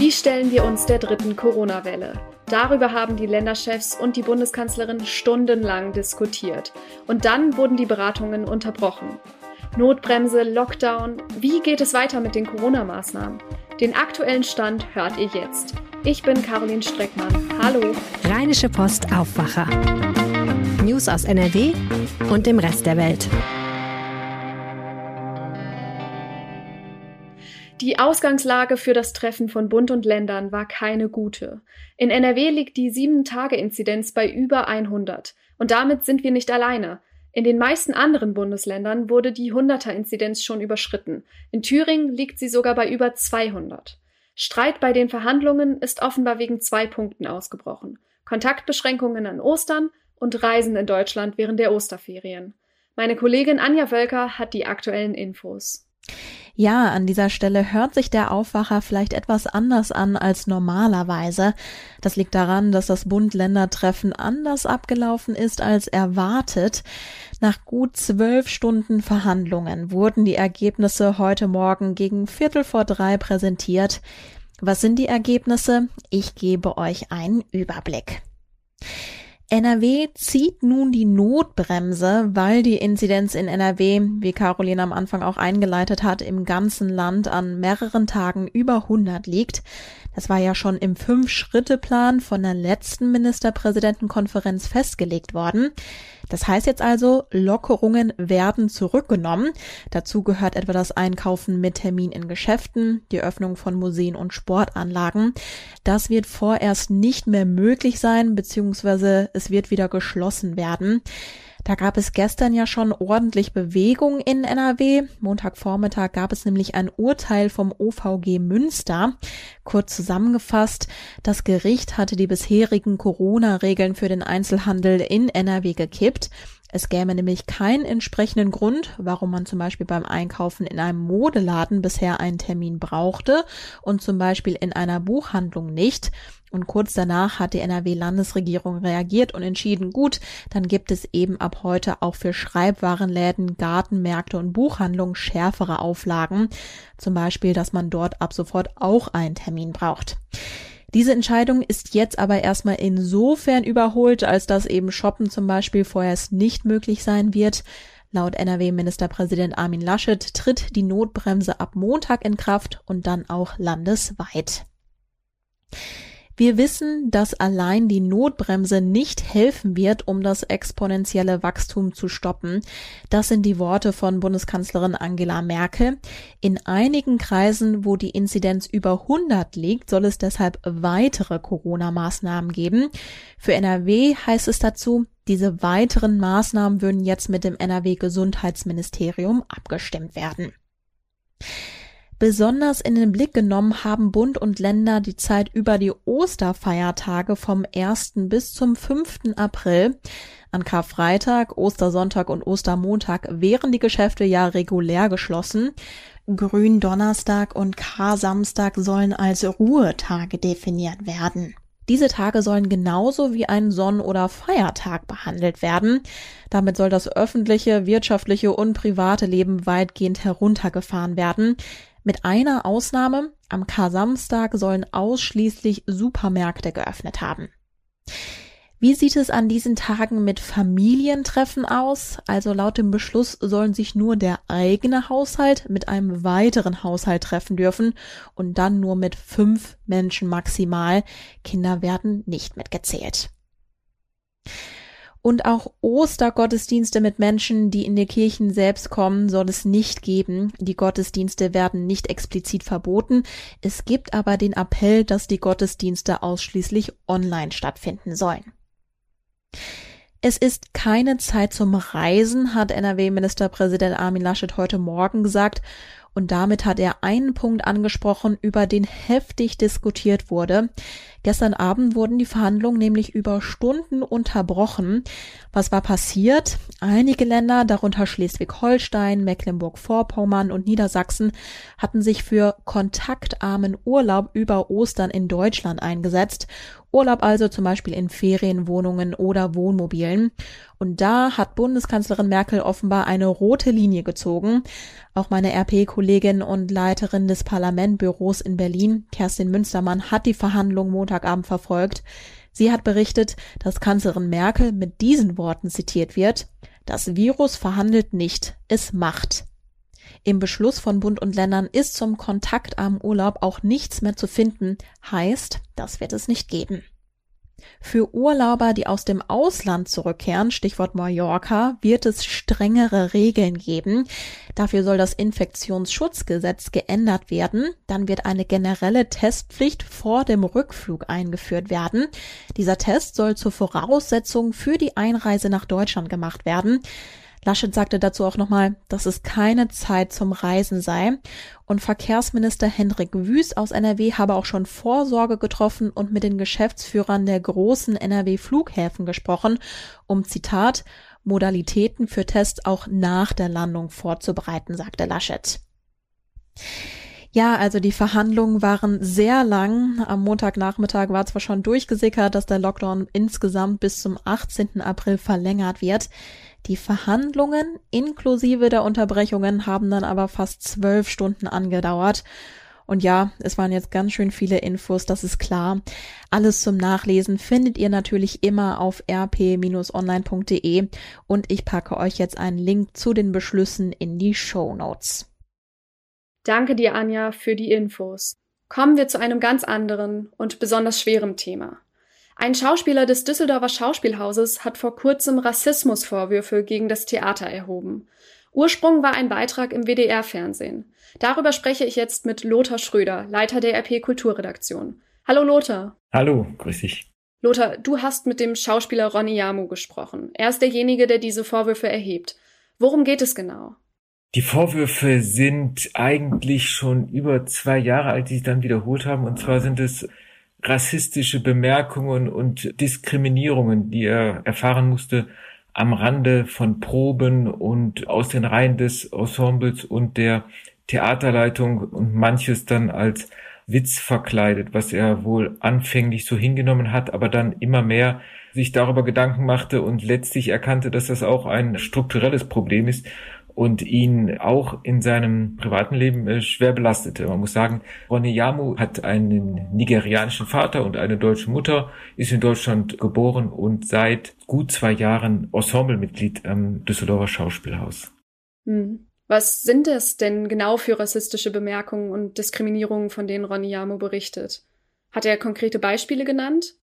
Wie stellen wir uns der dritten Corona-Welle? Darüber haben die Länderchefs und die Bundeskanzlerin stundenlang diskutiert. Und dann wurden die Beratungen unterbrochen. Notbremse, Lockdown, wie geht es weiter mit den Corona-Maßnahmen? Den aktuellen Stand hört ihr jetzt. Ich bin Caroline Streckmann. Hallo. Rheinische Post Aufwacher. News aus NRW und dem Rest der Welt. Die Ausgangslage für das Treffen von Bund und Ländern war keine gute. In NRW liegt die 7-Tage-Inzidenz bei über 100. Und damit sind wir nicht alleine. In den meisten anderen Bundesländern wurde die 100er-Inzidenz schon überschritten. In Thüringen liegt sie sogar bei über 200. Streit bei den Verhandlungen ist offenbar wegen zwei Punkten ausgebrochen. Kontaktbeschränkungen an Ostern und Reisen in Deutschland während der Osterferien. Meine Kollegin Anja Wölker hat die aktuellen Infos. Ja, an dieser Stelle hört sich der Aufwacher vielleicht etwas anders an als normalerweise. Das liegt daran, dass das Bund-Länder-Treffen anders abgelaufen ist als erwartet. Nach gut zwölf Stunden Verhandlungen wurden die Ergebnisse heute Morgen gegen Viertel vor drei präsentiert. Was sind die Ergebnisse? Ich gebe euch einen Überblick. NRW zieht nun die Notbremse, weil die Inzidenz in NRW, wie Caroline am Anfang auch eingeleitet hat, im ganzen Land an mehreren Tagen über 100 liegt. Das war ja schon im Fünf-Schritte-Plan von der letzten Ministerpräsidentenkonferenz festgelegt worden. Das heißt jetzt also, Lockerungen werden zurückgenommen. Dazu gehört etwa das Einkaufen mit Termin in Geschäften, die Öffnung von Museen und Sportanlagen. Das wird vorerst nicht mehr möglich sein, beziehungsweise es wird wieder geschlossen werden. Da gab es gestern ja schon ordentlich Bewegung in NRW. Montagvormittag gab es nämlich ein Urteil vom OVG Münster. Kurz zusammengefasst, das Gericht hatte die bisherigen Corona-Regeln für den Einzelhandel in NRW gekippt. Es gäbe nämlich keinen entsprechenden Grund, warum man zum Beispiel beim Einkaufen in einem Modeladen bisher einen Termin brauchte und zum Beispiel in einer Buchhandlung nicht. Und kurz danach hat die NRW-Landesregierung reagiert und entschieden, gut, dann gibt es eben ab heute auch für Schreibwarenläden, Gartenmärkte und Buchhandlungen schärfere Auflagen. Zum Beispiel, dass man dort ab sofort auch einen Termin braucht. Diese Entscheidung ist jetzt aber erstmal insofern überholt, als dass eben Shoppen zum Beispiel vorerst nicht möglich sein wird. Laut NRW-Ministerpräsident Armin Laschet tritt die Notbremse ab Montag in Kraft und dann auch landesweit. Wir wissen, dass allein die Notbremse nicht helfen wird, um das exponentielle Wachstum zu stoppen. Das sind die Worte von Bundeskanzlerin Angela Merkel. In einigen Kreisen, wo die Inzidenz über 100 liegt, soll es deshalb weitere Corona-Maßnahmen geben. Für NRW heißt es dazu, diese weiteren Maßnahmen würden jetzt mit dem NRW Gesundheitsministerium abgestimmt werden. Besonders in den Blick genommen haben Bund und Länder die Zeit über die Osterfeiertage vom 1. bis zum 5. April. An Karfreitag, Ostersonntag und Ostermontag wären die Geschäfte ja regulär geschlossen. Gründonnerstag und Kar-Samstag sollen als Ruhetage definiert werden. Diese Tage sollen genauso wie ein Sonn- oder Feiertag behandelt werden. Damit soll das öffentliche, wirtschaftliche und private Leben weitgehend heruntergefahren werden. Mit einer Ausnahme, am Kar-Samstag sollen ausschließlich Supermärkte geöffnet haben. Wie sieht es an diesen Tagen mit Familientreffen aus? Also laut dem Beschluss sollen sich nur der eigene Haushalt mit einem weiteren Haushalt treffen dürfen und dann nur mit fünf Menschen maximal. Kinder werden nicht mitgezählt. Und auch Ostergottesdienste mit Menschen, die in die Kirchen selbst kommen, soll es nicht geben. Die Gottesdienste werden nicht explizit verboten. Es gibt aber den Appell, dass die Gottesdienste ausschließlich online stattfinden sollen. Es ist keine Zeit zum Reisen, hat NRW-Ministerpräsident Armin Laschet heute Morgen gesagt. Und damit hat er einen Punkt angesprochen, über den heftig diskutiert wurde. Gestern Abend wurden die Verhandlungen nämlich über Stunden unterbrochen. Was war passiert? Einige Länder, darunter Schleswig-Holstein, Mecklenburg-Vorpommern und Niedersachsen, hatten sich für kontaktarmen Urlaub über Ostern in Deutschland eingesetzt Urlaub also zum Beispiel in Ferienwohnungen oder Wohnmobilen. Und da hat Bundeskanzlerin Merkel offenbar eine rote Linie gezogen. Auch meine RP-Kollegin und Leiterin des Parlamentbüros in Berlin, Kerstin Münstermann, hat die Verhandlungen Montagabend verfolgt. Sie hat berichtet, dass Kanzlerin Merkel mit diesen Worten zitiert wird. Das Virus verhandelt nicht, es macht. Im Beschluss von Bund und Ländern ist zum kontaktarmen Urlaub auch nichts mehr zu finden, heißt, das wird es nicht geben. Für Urlauber, die aus dem Ausland zurückkehren, Stichwort Mallorca, wird es strengere Regeln geben. Dafür soll das Infektionsschutzgesetz geändert werden. Dann wird eine generelle Testpflicht vor dem Rückflug eingeführt werden. Dieser Test soll zur Voraussetzung für die Einreise nach Deutschland gemacht werden. Laschet sagte dazu auch nochmal, dass es keine Zeit zum Reisen sei. Und Verkehrsminister Hendrik Wüst aus NRW habe auch schon Vorsorge getroffen und mit den Geschäftsführern der großen NRW-Flughäfen gesprochen, um Zitat Modalitäten für Tests auch nach der Landung vorzubereiten, sagte Laschet. Ja, also die Verhandlungen waren sehr lang. Am Montagnachmittag war zwar schon durchgesickert, dass der Lockdown insgesamt bis zum 18. April verlängert wird. Die Verhandlungen inklusive der Unterbrechungen haben dann aber fast zwölf Stunden angedauert. Und ja, es waren jetzt ganz schön viele Infos, das ist klar. Alles zum Nachlesen findet ihr natürlich immer auf rp-online.de und ich packe euch jetzt einen Link zu den Beschlüssen in die Show Notes. Danke dir, Anja, für die Infos. Kommen wir zu einem ganz anderen und besonders schweren Thema. Ein Schauspieler des Düsseldorfer Schauspielhauses hat vor kurzem Rassismusvorwürfe gegen das Theater erhoben. Ursprung war ein Beitrag im WDR-Fernsehen. Darüber spreche ich jetzt mit Lothar Schröder, Leiter der RP Kulturredaktion. Hallo Lothar. Hallo, grüß dich. Lothar, du hast mit dem Schauspieler Ronny Yamu gesprochen. Er ist derjenige, der diese Vorwürfe erhebt. Worum geht es genau? Die Vorwürfe sind eigentlich schon über zwei Jahre alt, die sich dann wiederholt haben. Und zwar sind es rassistische Bemerkungen und Diskriminierungen, die er erfahren musste am Rande von Proben und aus den Reihen des Ensembles und der Theaterleitung und manches dann als Witz verkleidet, was er wohl anfänglich so hingenommen hat, aber dann immer mehr sich darüber Gedanken machte und letztlich erkannte, dass das auch ein strukturelles Problem ist und ihn auch in seinem privaten Leben äh, schwer belastete. Man muss sagen, Ronny Yamu hat einen nigerianischen Vater und eine deutsche Mutter, ist in Deutschland geboren und seit gut zwei Jahren Ensemblemitglied am Düsseldorfer Schauspielhaus. Hm. Was sind es denn genau für rassistische Bemerkungen und Diskriminierungen, von denen Ronny Yamu berichtet? Hat er konkrete Beispiele genannt?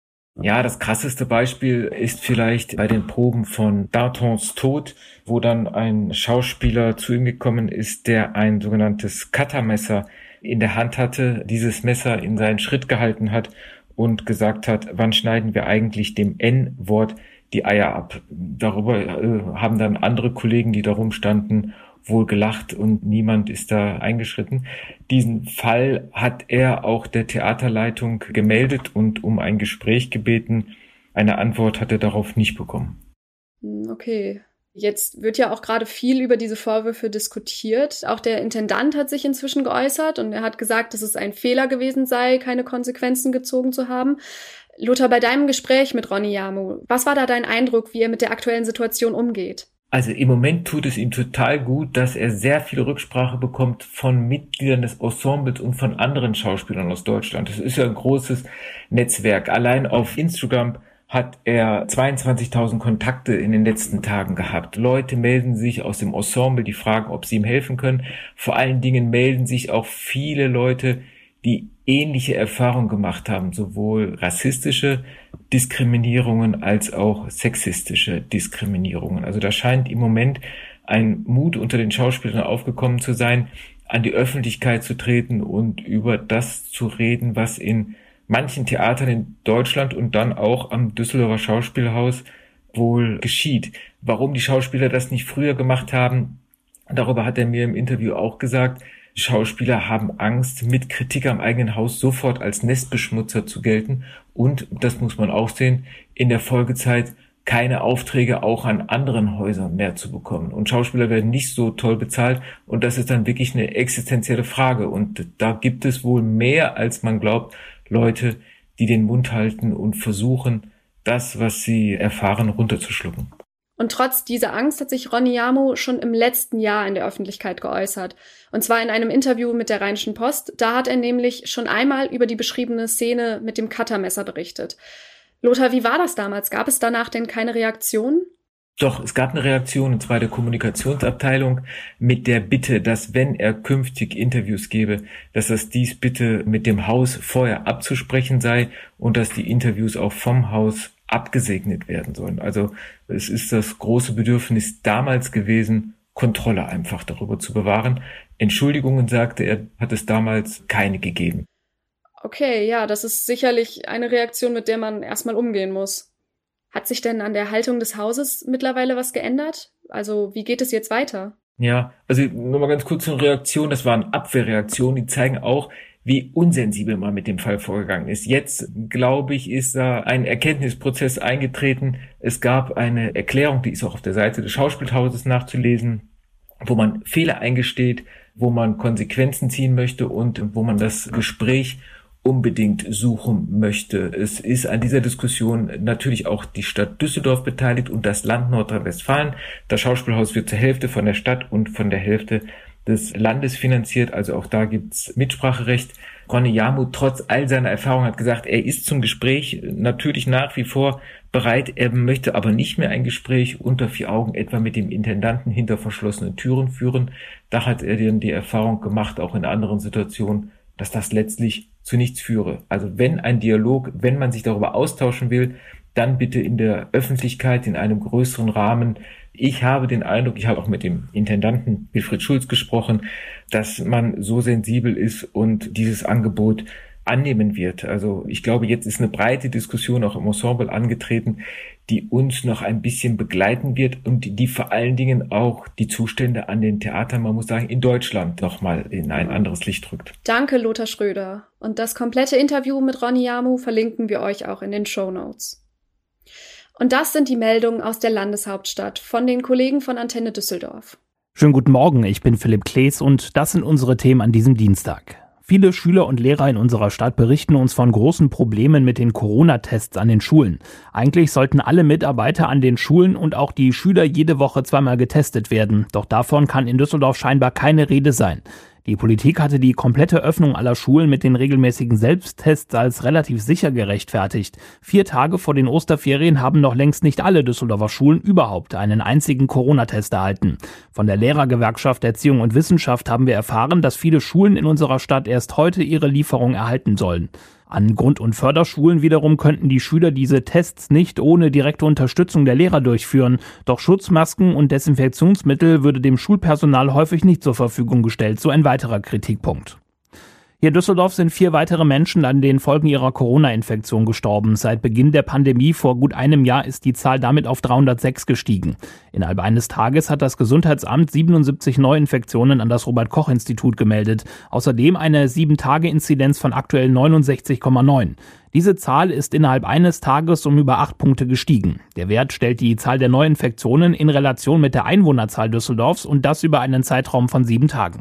Ja, das krasseste Beispiel ist vielleicht bei den Proben von Dartons Tod, wo dann ein Schauspieler zu ihm gekommen ist, der ein sogenanntes Cuttermesser in der Hand hatte, dieses Messer in seinen Schritt gehalten hat und gesagt hat, wann schneiden wir eigentlich dem N-Wort die Eier ab. Darüber äh, haben dann andere Kollegen, die darum standen, wohl gelacht und niemand ist da eingeschritten. Diesen Fall hat er auch der Theaterleitung gemeldet und um ein Gespräch gebeten. Eine Antwort hat er darauf nicht bekommen. Hm, okay. Jetzt wird ja auch gerade viel über diese Vorwürfe diskutiert. Auch der Intendant hat sich inzwischen geäußert und er hat gesagt, dass es ein Fehler gewesen sei, keine Konsequenzen gezogen zu haben. Lothar, bei deinem Gespräch mit Ronny Yamu, was war da dein Eindruck, wie er mit der aktuellen Situation umgeht? Also im Moment tut es ihm total gut, dass er sehr viel Rücksprache bekommt von Mitgliedern des Ensembles und von anderen Schauspielern aus Deutschland. Das ist ja ein großes Netzwerk. Allein auf Instagram hat er 22.000 Kontakte in den letzten Tagen gehabt. Leute melden sich aus dem Ensemble, die fragen, ob sie ihm helfen können. Vor allen Dingen melden sich auch viele Leute, die ähnliche Erfahrungen gemacht haben, sowohl rassistische Diskriminierungen als auch sexistische Diskriminierungen. Also da scheint im Moment ein Mut unter den Schauspielern aufgekommen zu sein, an die Öffentlichkeit zu treten und über das zu reden, was in manchen Theatern in Deutschland und dann auch am Düsseldorfer Schauspielhaus wohl geschieht. Warum die Schauspieler das nicht früher gemacht haben, darüber hat er mir im Interview auch gesagt, Schauspieler haben Angst, mit Kritik am eigenen Haus sofort als Nestbeschmutzer zu gelten und, das muss man auch sehen, in der Folgezeit keine Aufträge auch an anderen Häusern mehr zu bekommen. Und Schauspieler werden nicht so toll bezahlt und das ist dann wirklich eine existenzielle Frage. Und da gibt es wohl mehr, als man glaubt, Leute, die den Mund halten und versuchen, das, was sie erfahren, runterzuschlucken. Und trotz dieser Angst hat sich Ronny Jamo schon im letzten Jahr in der Öffentlichkeit geäußert. Und zwar in einem Interview mit der Rheinischen Post. Da hat er nämlich schon einmal über die beschriebene Szene mit dem Cuttermesser berichtet. Lothar, wie war das damals? Gab es danach denn keine Reaktion? Doch, es gab eine Reaktion, und zwar der Kommunikationsabteilung, mit der Bitte, dass wenn er künftig Interviews gebe, dass das dies bitte mit dem Haus vorher abzusprechen sei und dass die Interviews auch vom Haus abgesegnet werden sollen. Also es ist das große Bedürfnis damals gewesen, Kontrolle einfach darüber zu bewahren. Entschuldigungen, sagte er, hat es damals keine gegeben. Okay, ja, das ist sicherlich eine Reaktion, mit der man erstmal umgehen muss. Hat sich denn an der Haltung des Hauses mittlerweile was geändert? Also, wie geht es jetzt weiter? Ja, also nur mal ganz kurz zur Reaktion. Das waren Abwehrreaktionen, die zeigen auch, wie unsensibel man mit dem Fall vorgegangen ist. Jetzt, glaube ich, ist da ein Erkenntnisprozess eingetreten. Es gab eine Erklärung, die ist auch auf der Seite des Schauspielhauses nachzulesen, wo man Fehler eingesteht, wo man Konsequenzen ziehen möchte und wo man das Gespräch unbedingt suchen möchte. Es ist an dieser Diskussion natürlich auch die Stadt Düsseldorf beteiligt und das Land Nordrhein-Westfalen. Das Schauspielhaus wird zur Hälfte von der Stadt und von der Hälfte des Landes finanziert. Also auch da gibt's Mitspracherecht. Ronny Jamu, trotz all seiner Erfahrung, hat gesagt, er ist zum Gespräch natürlich nach wie vor bereit. Er möchte aber nicht mehr ein Gespräch unter vier Augen etwa mit dem Intendanten hinter verschlossenen Türen führen. Da hat er dann die Erfahrung gemacht, auch in anderen Situationen, dass das letztlich zu nichts führe. Also wenn ein Dialog, wenn man sich darüber austauschen will, dann bitte in der Öffentlichkeit, in einem größeren Rahmen. Ich habe den Eindruck, ich habe auch mit dem Intendanten Wilfried Schulz gesprochen, dass man so sensibel ist und dieses Angebot annehmen wird. Also ich glaube, jetzt ist eine breite Diskussion auch im Ensemble angetreten, die uns noch ein bisschen begleiten wird und die vor allen Dingen auch die Zustände an den Theatern, man muss sagen, in Deutschland nochmal in ein anderes Licht rückt. Danke, Lothar Schröder. Und das komplette Interview mit Ronny Yamu verlinken wir euch auch in den Show Notes. Und das sind die Meldungen aus der Landeshauptstadt von den Kollegen von Antenne Düsseldorf. Schönen guten Morgen, ich bin Philipp Klees und das sind unsere Themen an diesem Dienstag. Viele Schüler und Lehrer in unserer Stadt berichten uns von großen Problemen mit den Corona-Tests an den Schulen. Eigentlich sollten alle Mitarbeiter an den Schulen und auch die Schüler jede Woche zweimal getestet werden. Doch davon kann in Düsseldorf scheinbar keine Rede sein. Die Politik hatte die komplette Öffnung aller Schulen mit den regelmäßigen Selbsttests als relativ sicher gerechtfertigt. Vier Tage vor den Osterferien haben noch längst nicht alle Düsseldorfer Schulen überhaupt einen einzigen Corona-Test erhalten. Von der Lehrergewerkschaft Erziehung und Wissenschaft haben wir erfahren, dass viele Schulen in unserer Stadt erst heute ihre Lieferung erhalten sollen. An Grund- und Förderschulen wiederum könnten die Schüler diese Tests nicht ohne direkte Unterstützung der Lehrer durchführen. Doch Schutzmasken und Desinfektionsmittel würde dem Schulpersonal häufig nicht zur Verfügung gestellt, so ein weiterer Kritikpunkt. Hier in Düsseldorf sind vier weitere Menschen an den Folgen ihrer Corona-Infektion gestorben. Seit Beginn der Pandemie vor gut einem Jahr ist die Zahl damit auf 306 gestiegen. Innerhalb eines Tages hat das Gesundheitsamt 77 Neuinfektionen an das Robert-Koch-Institut gemeldet. Außerdem eine 7-Tage-Inzidenz von aktuell 69,9. Diese Zahl ist innerhalb eines Tages um über acht Punkte gestiegen. Der Wert stellt die Zahl der Neuinfektionen in Relation mit der Einwohnerzahl Düsseldorfs und das über einen Zeitraum von sieben Tagen.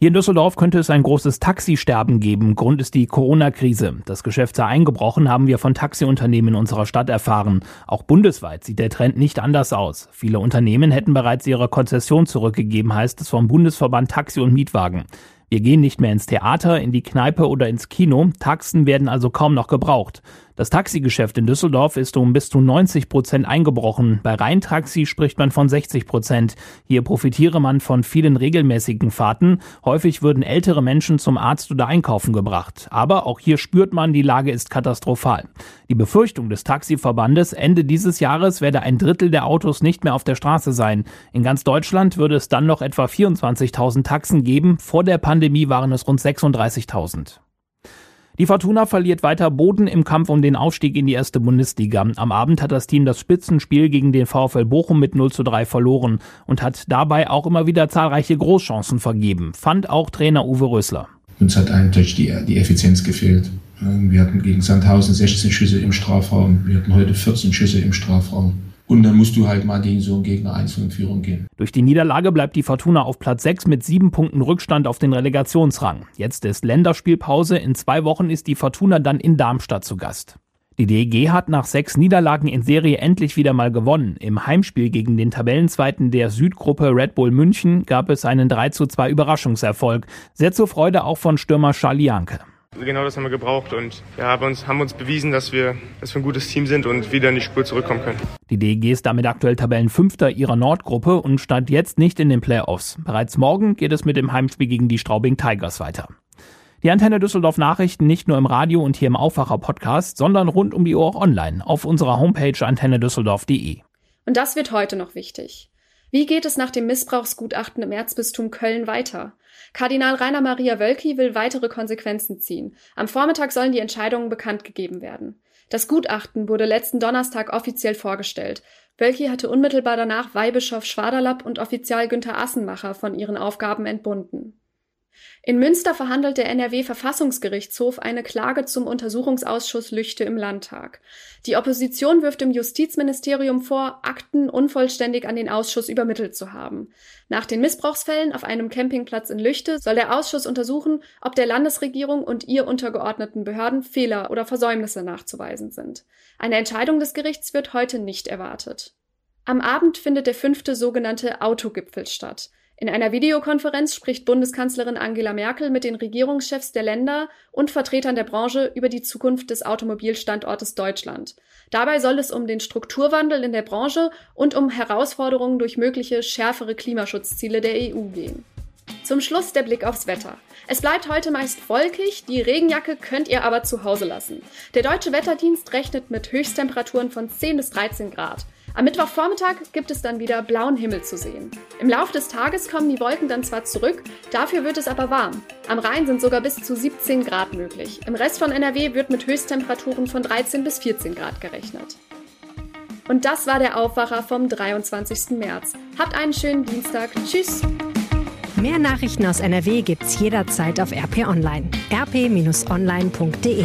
Hier in Düsseldorf könnte es ein großes Taxisterben geben. Grund ist die Corona-Krise. Das Geschäft sei eingebrochen, haben wir von Taxiunternehmen in unserer Stadt erfahren. Auch bundesweit sieht der Trend nicht anders aus. Viele Unternehmen hätten bereits ihre Konzession zurückgegeben, heißt es vom Bundesverband Taxi und Mietwagen. Wir gehen nicht mehr ins Theater, in die Kneipe oder ins Kino. Taxen werden also kaum noch gebraucht. Das Taxigeschäft in Düsseldorf ist um bis zu 90 Prozent eingebrochen. Bei Rheintaxi spricht man von 60 Prozent. Hier profitiere man von vielen regelmäßigen Fahrten. Häufig würden ältere Menschen zum Arzt oder einkaufen gebracht. Aber auch hier spürt man, die Lage ist katastrophal. Die Befürchtung des Taxiverbandes, Ende dieses Jahres werde ein Drittel der Autos nicht mehr auf der Straße sein. In ganz Deutschland würde es dann noch etwa 24.000 Taxen geben. Vor der Pandemie waren es rund 36.000. Die Fortuna verliert weiter Boden im Kampf um den Aufstieg in die erste Bundesliga. Am Abend hat das Team das Spitzenspiel gegen den VfL Bochum mit 0 zu 3 verloren und hat dabei auch immer wieder zahlreiche Großchancen vergeben, fand auch Trainer Uwe Rösler. Uns hat eindeutig die, die Effizienz gefehlt. Ähm, wir hatten gegen Sandhausen 16 Schüsse im Strafraum, wir hatten heute 14 Schüsse im Strafraum. Und dann musst du halt mal gegen so einen Gegner einzeln in Führung gehen. Durch die Niederlage bleibt die Fortuna auf Platz 6 mit sieben Punkten Rückstand auf den Relegationsrang. Jetzt ist Länderspielpause. In zwei Wochen ist die Fortuna dann in Darmstadt zu Gast. Die DEG hat nach sechs Niederlagen in Serie endlich wieder mal gewonnen. Im Heimspiel gegen den Tabellenzweiten der Südgruppe Red Bull München gab es einen 3 zu 2 Überraschungserfolg. Sehr zur Freude auch von Stürmer Charlie Janke. Genau das haben wir gebraucht und ja, haben, uns, haben uns bewiesen, dass wir, dass wir ein gutes Team sind und wieder in die Spur zurückkommen können. Die DEG ist damit aktuell Tabellenfünfter ihrer Nordgruppe und stand jetzt nicht in den Playoffs. Bereits morgen geht es mit dem Heimspiel gegen die Straubing Tigers weiter. Die Antenne Düsseldorf Nachrichten nicht nur im Radio und hier im Aufwacher Podcast, sondern rund um die Uhr auch online auf unserer Homepage antennedüsseldorf.de. Und das wird heute noch wichtig. Wie geht es nach dem Missbrauchsgutachten im Erzbistum Köln weiter? Kardinal Rainer Maria Wölki will weitere Konsequenzen ziehen. Am Vormittag sollen die Entscheidungen bekannt gegeben werden. Das Gutachten wurde letzten Donnerstag offiziell vorgestellt. Wölki hatte unmittelbar danach Weihbischof Schwaderlapp und Offizial Günther Assenmacher von ihren Aufgaben entbunden. In Münster verhandelt der NRW-Verfassungsgerichtshof eine Klage zum Untersuchungsausschuss Lüchte im Landtag. Die Opposition wirft dem Justizministerium vor, Akten unvollständig an den Ausschuss übermittelt zu haben. Nach den Missbrauchsfällen auf einem Campingplatz in Lüchte soll der Ausschuss untersuchen, ob der Landesregierung und ihr untergeordneten Behörden Fehler oder Versäumnisse nachzuweisen sind. Eine Entscheidung des Gerichts wird heute nicht erwartet. Am Abend findet der fünfte sogenannte Autogipfel statt. In einer Videokonferenz spricht Bundeskanzlerin Angela Merkel mit den Regierungschefs der Länder und Vertretern der Branche über die Zukunft des Automobilstandortes Deutschland. Dabei soll es um den Strukturwandel in der Branche und um Herausforderungen durch mögliche schärfere Klimaschutzziele der EU gehen. Zum Schluss der Blick aufs Wetter. Es bleibt heute meist wolkig, die Regenjacke könnt ihr aber zu Hause lassen. Der deutsche Wetterdienst rechnet mit Höchsttemperaturen von 10 bis 13 Grad. Am Mittwochvormittag gibt es dann wieder blauen Himmel zu sehen. Im Laufe des Tages kommen die Wolken dann zwar zurück, dafür wird es aber warm. Am Rhein sind sogar bis zu 17 Grad möglich. Im Rest von NRW wird mit Höchsttemperaturen von 13 bis 14 Grad gerechnet. Und das war der Aufwacher vom 23. März. Habt einen schönen Dienstag. Tschüss. Mehr Nachrichten aus NRW gibt's jederzeit auf RP Online. rp-online.de